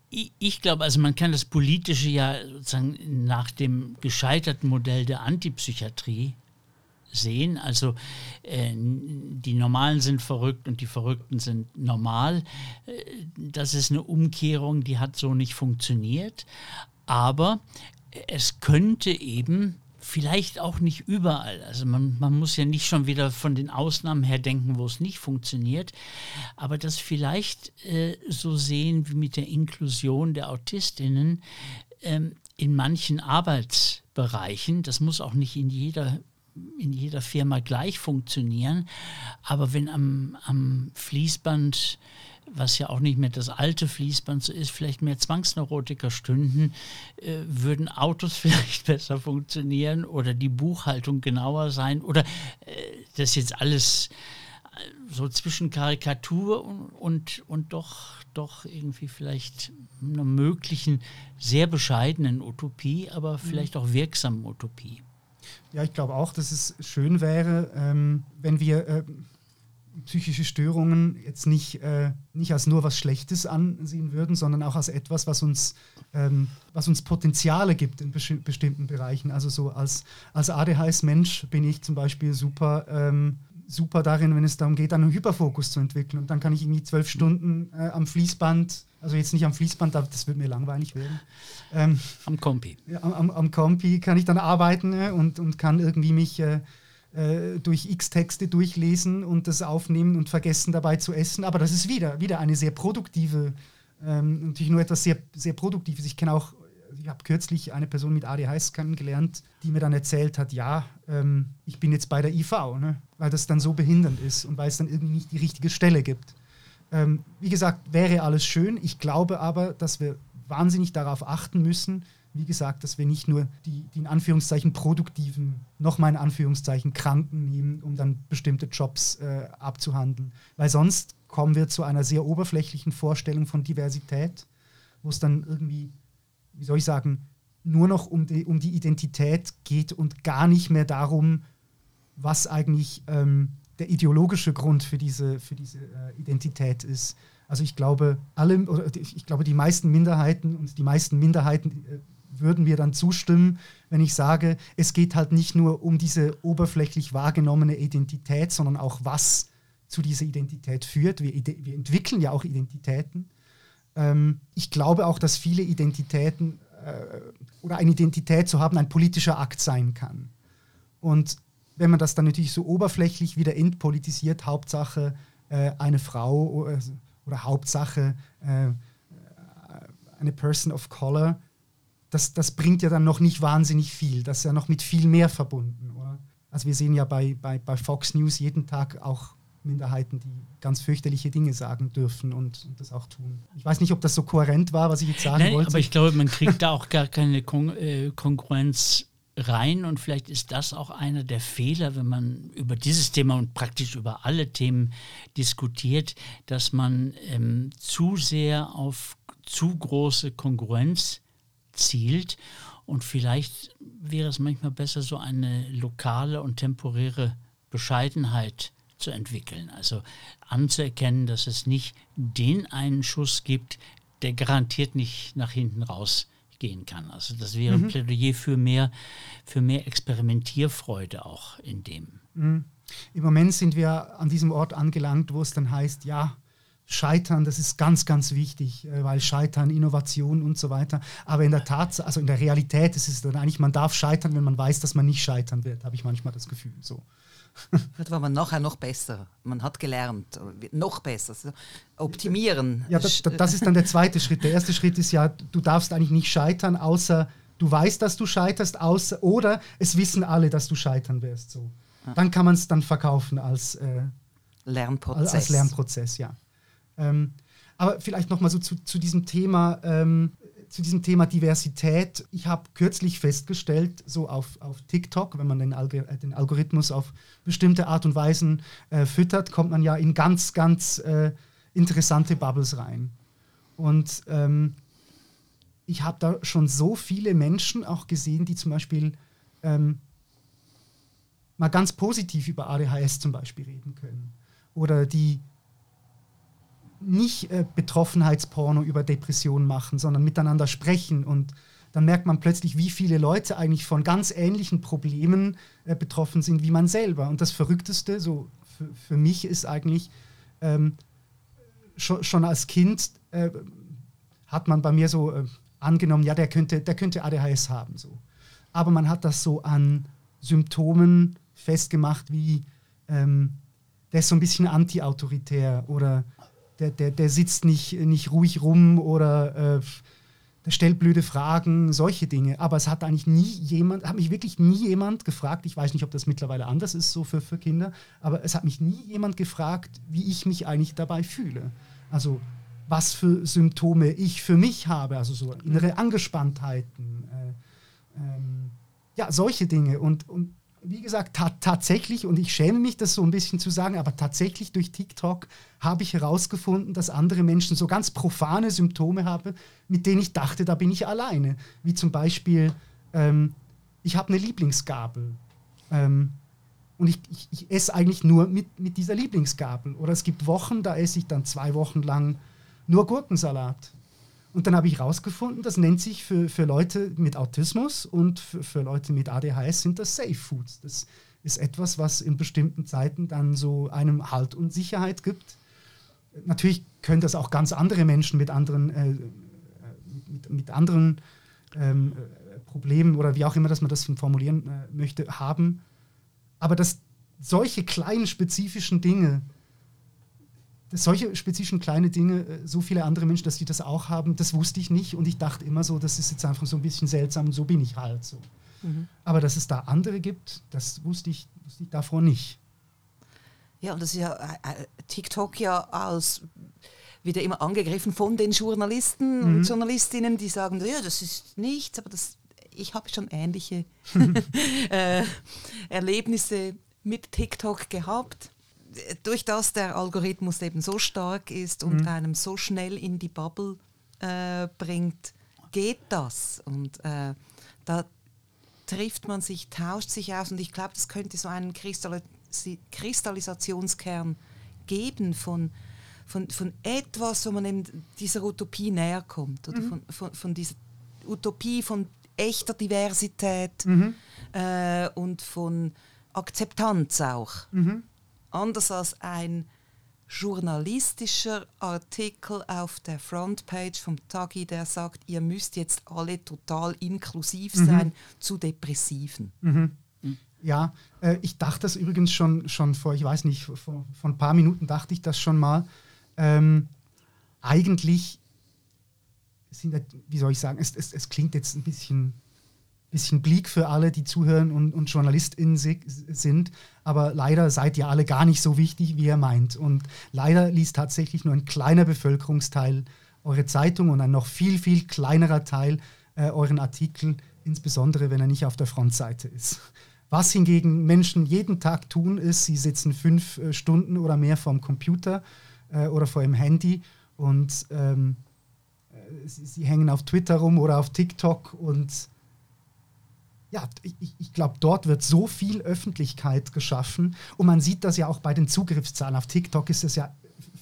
ich, glaube, also man kann das Politische ja sozusagen nach dem gescheiterten Modell der Antipsychiatrie sehen. Also äh, die Normalen sind verrückt und die Verrückten sind normal. Äh, das ist eine Umkehrung, die hat so nicht funktioniert. Aber es könnte eben vielleicht auch nicht überall. Also man, man muss ja nicht schon wieder von den Ausnahmen her denken, wo es nicht funktioniert, aber das vielleicht äh, so sehen wie mit der Inklusion der Autistinnen ähm, in manchen Arbeitsbereichen, das muss auch nicht in jeder in jeder Firma gleich funktionieren, aber wenn am, am Fließband was ja auch nicht mehr das alte Fließband so ist, vielleicht mehr Zwangsneurotiker stünden, äh, würden Autos vielleicht besser funktionieren oder die Buchhaltung genauer sein oder äh, das jetzt alles äh, so zwischen Karikatur und, und, und doch, doch irgendwie vielleicht einer möglichen, sehr bescheidenen Utopie, aber vielleicht auch wirksamen Utopie. Ja, ich glaube auch, dass es schön wäre, ähm, wenn wir äh, psychische Störungen jetzt nicht, äh, nicht als nur was Schlechtes ansehen würden, sondern auch als etwas, was uns, ähm, was uns Potenziale gibt in besti bestimmten Bereichen. Also so als, als ADHS-Mensch bin ich zum Beispiel super, ähm, super darin, wenn es darum geht, einen Hyperfokus zu entwickeln. Und dann kann ich irgendwie zwölf Stunden äh, am Fließband, also jetzt nicht am Fließband, das wird mir langweilig werden. Ähm, am Kompi. Ja, am, am, Kompi kann ich dann arbeiten äh, und, und kann irgendwie mich äh, äh, durch X-Texte durchlesen und das aufnehmen und vergessen dabei zu essen. Aber das ist wieder, wieder eine sehr produktive, ähm, natürlich nur etwas sehr, sehr Produktives. Ich kenne auch, ich habe kürzlich eine Person mit ADHS kennengelernt, die mir dann erzählt hat, ja, ähm, ich bin jetzt bei der IV, ne? weil das dann so behindernd ist und weil es dann irgendwie nicht die richtige Stelle gibt. Ähm, wie gesagt, wäre alles schön. Ich glaube aber, dass wir wahnsinnig darauf achten müssen, wie gesagt, dass wir nicht nur die, die in Anführungszeichen produktiven, nochmal in Anführungszeichen Kranken nehmen, um dann bestimmte Jobs äh, abzuhandeln. Weil sonst kommen wir zu einer sehr oberflächlichen Vorstellung von Diversität, wo es dann irgendwie, wie soll ich sagen, nur noch um die, um die Identität geht und gar nicht mehr darum, was eigentlich ähm, der ideologische Grund für diese, für diese äh, Identität ist. Also ich glaube, alle, oder ich glaube, die meisten Minderheiten und die meisten Minderheiten äh, würden wir dann zustimmen, wenn ich sage, es geht halt nicht nur um diese oberflächlich wahrgenommene Identität, sondern auch was zu dieser Identität führt. Wir, wir entwickeln ja auch Identitäten. Ähm, ich glaube auch, dass viele Identitäten äh, oder eine Identität zu haben ein politischer Akt sein kann. Und wenn man das dann natürlich so oberflächlich wieder entpolitisiert, Hauptsache äh, eine Frau oder, oder Hauptsache äh, eine Person of Color, das, das bringt ja dann noch nicht wahnsinnig viel. Das ist ja noch mit viel mehr verbunden. Oder? Also wir sehen ja bei, bei, bei Fox News jeden Tag auch Minderheiten, die ganz fürchterliche Dinge sagen dürfen und, und, das auch tun. Ich weiß nicht, ob das so kohärent war, was ich jetzt sagen Nein, wollte. Aber ich glaube, man kriegt da auch gar keine Kon äh, Konkurrenz rein und vielleicht ist das auch einer der Fehler, wenn man über dieses Thema und praktisch über alle Themen diskutiert, dass man ähm, zu sehr auf zu große Konkurrenz zielt. Und vielleicht wäre es manchmal besser, so eine lokale und temporäre Bescheidenheit zu entwickeln. Also anzuerkennen, dass es nicht den einen Schuss gibt, der garantiert nicht nach hinten raus gehen kann. Also das wäre mhm. ein Plädoyer für mehr, für mehr Experimentierfreude auch in dem. Mhm. Im Moment sind wir an diesem Ort angelangt, wo es dann heißt, ja, Scheitern, das ist ganz, ganz wichtig, äh, weil Scheitern, Innovation und so weiter. Aber in der Tat, also in der Realität ist es dann eigentlich, man darf scheitern, wenn man weiß, dass man nicht scheitern wird, habe ich manchmal das Gefühl. So. Wird war man nachher noch besser. Man hat gelernt, noch besser. Also optimieren. Ja, das, das ist dann der zweite Schritt. Der erste Schritt ist ja, du darfst eigentlich nicht scheitern, außer du weißt, dass du scheiterst, außer, oder es wissen alle, dass du scheitern wirst. So. Dann kann man es dann verkaufen als äh, Lernprozess. Als Lernprozess, ja. Ähm, aber vielleicht noch mal so zu, zu diesem Thema, ähm, zu diesem Thema Diversität. Ich habe kürzlich festgestellt, so auf, auf TikTok, wenn man den, Alg äh, den Algorithmus auf bestimmte Art und Weisen äh, füttert, kommt man ja in ganz, ganz äh, interessante Bubbles rein. Und ähm, ich habe da schon so viele Menschen auch gesehen, die zum Beispiel ähm, mal ganz positiv über ADHS zum Beispiel reden können. Oder die nicht äh, Betroffenheitsporno über Depressionen machen, sondern miteinander sprechen und dann merkt man plötzlich, wie viele Leute eigentlich von ganz ähnlichen Problemen äh, betroffen sind wie man selber. Und das Verrückteste, so für, für mich, ist eigentlich, ähm, schon, schon, als Kind äh, hat man bei mir so äh, angenommen, ja, der könnte, der könnte ADHS haben. So. Aber man hat das so an Symptomen festgemacht, wie ähm, der ist so ein bisschen anti-autoritär oder der, der, der sitzt nicht, nicht ruhig rum oder äh, der stellt blöde Fragen, solche Dinge. Aber es hat eigentlich nie jemand, hat mich wirklich nie jemand gefragt, ich weiß nicht, ob das mittlerweile anders ist so für, für Kinder, aber es hat mich nie jemand gefragt, wie ich mich eigentlich dabei fühle. Also was für Symptome ich für mich habe, also so innere Angespanntheiten, äh, ähm, ja, solche Dinge. Und, und wie gesagt, ta tatsächlich, und ich schäme mich, das so ein bisschen zu sagen, aber tatsächlich durch TikTok habe ich herausgefunden, dass andere Menschen so ganz profane Symptome haben, mit denen ich dachte, da bin ich alleine. Wie zum Beispiel, ähm, ich habe eine Lieblingsgabel. Ähm, und ich, ich, ich, esse eigentlich nur mit, mit dieser Lieblingsgabel. Oder es gibt Wochen, da esse ich dann zwei Wochen lang nur Gurkensalat. Und dann habe ich herausgefunden, das nennt sich für, für Leute mit Autismus und für, für Leute mit ADHS sind das Safe Foods. Das ist etwas, was in bestimmten Zeiten dann so einem Halt und Sicherheit gibt. Natürlich können das auch ganz andere Menschen mit anderen, äh, mit, mit, anderen ähm, Problemen oder wie auch immer, dass man das formulieren äh, möchte, haben. Aber dass solche kleinen spezifischen Dinge solche spezifischen kleine Dinge, äh, so viele andere Menschen, dass die das auch haben, das wusste ich nicht und ich dachte immer so, das ist jetzt einfach so ein bisschen seltsam und so bin ich halt so. Mhm. Aber dass es da andere gibt, das wusste ich, wusste ich davor nicht. Ja, und das ist ja äh, äh TikTok ja als wieder immer angegriffen von den Journalisten mhm. und Journalistinnen, die sagen, ja, das ist nichts, aber das, ich habe schon ähnliche äh, Erlebnisse mit TikTok gehabt durch das der Algorithmus eben so stark ist und mhm. einem so schnell in die Bubble äh, bringt, geht das. Und äh, da trifft man sich, tauscht sich aus und ich glaube, das könnte so einen Kristallis Kristallisationskern geben von, von, von etwas, wo man eben dieser Utopie näher kommt oder mhm. von, von, von dieser Utopie von echter Diversität mhm. äh, und von Akzeptanz auch. Mhm anders als ein journalistischer Artikel auf der Frontpage vom Tagi, der sagt, ihr müsst jetzt alle total inklusiv mhm. sein mhm. zu Depressiven. Mhm. Ja, äh, ich dachte das übrigens schon, schon vor, ich weiß nicht, vor, vor ein paar Minuten dachte ich das schon mal. Ähm, eigentlich sind, wie soll ich sagen, es, es, es klingt jetzt ein bisschen bisschen Blick für alle, die zuhören und, und JournalistInnen sind. Aber leider seid ihr alle gar nicht so wichtig, wie ihr meint. Und leider liest tatsächlich nur ein kleiner Bevölkerungsteil eure Zeitung und ein noch viel, viel kleinerer Teil äh, euren Artikel, insbesondere wenn er nicht auf der Frontseite ist. Was hingegen Menschen jeden Tag tun, ist, sie sitzen fünf äh, Stunden oder mehr vorm Computer äh, oder vor ihrem Handy und ähm, äh, sie, sie, hängen auf Twitter rum oder auf TikTok und ja, ich, ich glaube, dort wird so viel Öffentlichkeit geschaffen und man sieht das ja auch bei den Zugriffszahlen. Auf TikTok ist es ja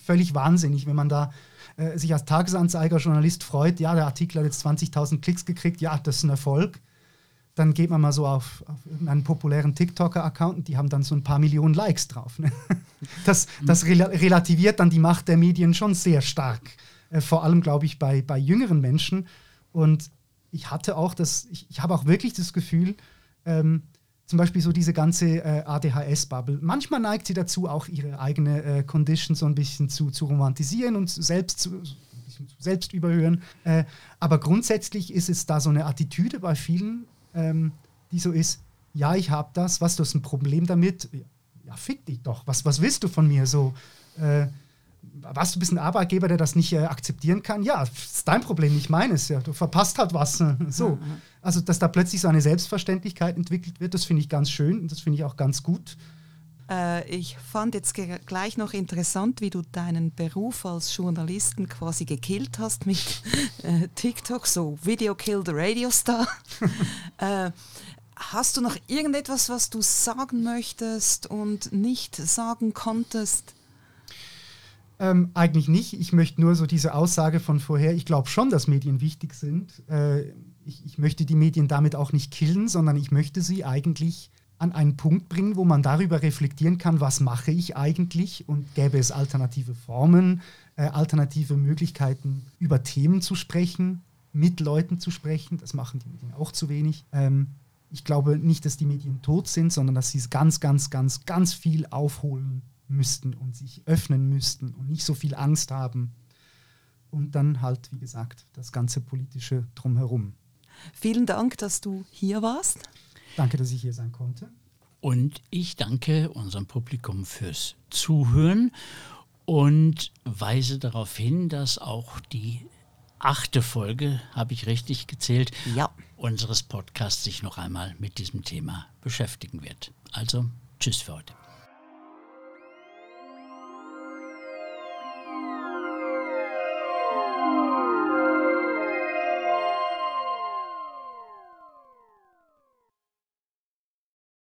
völlig wahnsinnig, wenn man da äh, sich als Tagesanzeiger, Journalist freut, ja, der Artikel hat jetzt 20.000 Klicks gekriegt, ja, das ist ein Erfolg. dann geht man mal so auf, auf irgendeinen populären TikToker-Account und die haben dann so ein paar Millionen Likes drauf. Ne? Das, das rel relativiert dann die Macht der Medien schon sehr stark. Äh, vor allem, glaube ich, bei, bei jüngeren Menschen. Und ich hatte auch das, ich, ich habe auch wirklich das Gefühl, ähm, zum Beispiel so diese ganze äh, ADHS-Bubble. Manchmal neigt sie dazu, auch ihre eigene äh, Condition so ein bisschen zu, zu romantisieren und selbst zu, selbst überhören. Äh, aber grundsätzlich ist es da so eine Attitüde bei vielen, ähm, die so ist, ja, ich habe das, was, du hast ein Problem damit? Ja, fick dich doch, was, was willst du von mir so? Äh, was, du bist ein Arbeitgeber, der das nicht äh, akzeptieren kann? Ja, das ist dein Problem, nicht meines. Ja, du verpasst halt was. so. Also, dass da plötzlich so eine Selbstverständlichkeit entwickelt wird, das finde ich ganz schön und das finde ich auch ganz gut. Äh, ich fand jetzt gleich noch interessant, wie du deinen Beruf als Journalisten quasi gekillt hast mit äh, TikTok, so Video Kill the Radio Star. äh, hast du noch irgendetwas, was du sagen möchtest und nicht sagen konntest? Ähm, eigentlich nicht. Ich möchte nur so diese Aussage von vorher, ich glaube schon, dass Medien wichtig sind. Äh, ich, ich, möchte die Medien damit auch nicht killen, sondern ich möchte sie eigentlich an einen Punkt bringen, wo man darüber reflektieren kann, was mache ich eigentlich und gäbe es alternative Formen, äh, alternative Möglichkeiten, über Themen zu sprechen, mit Leuten zu sprechen. Das machen die Medien auch zu wenig. Ähm, ich glaube nicht, dass die Medien tot sind, sondern dass sie ganz, ganz, ganz, ganz viel aufholen müssten und sich öffnen müssten und nicht so viel Angst haben. Und dann halt, wie gesagt, das ganze politische drumherum. Vielen Dank, dass du hier warst. Danke, dass ich hier sein konnte. Und ich danke unserem Publikum fürs Zuhören und weise darauf hin, dass auch die achte Folge, habe ich richtig gezählt, ja. unseres Podcasts sich noch einmal mit diesem Thema beschäftigen wird. Also, tschüss für heute.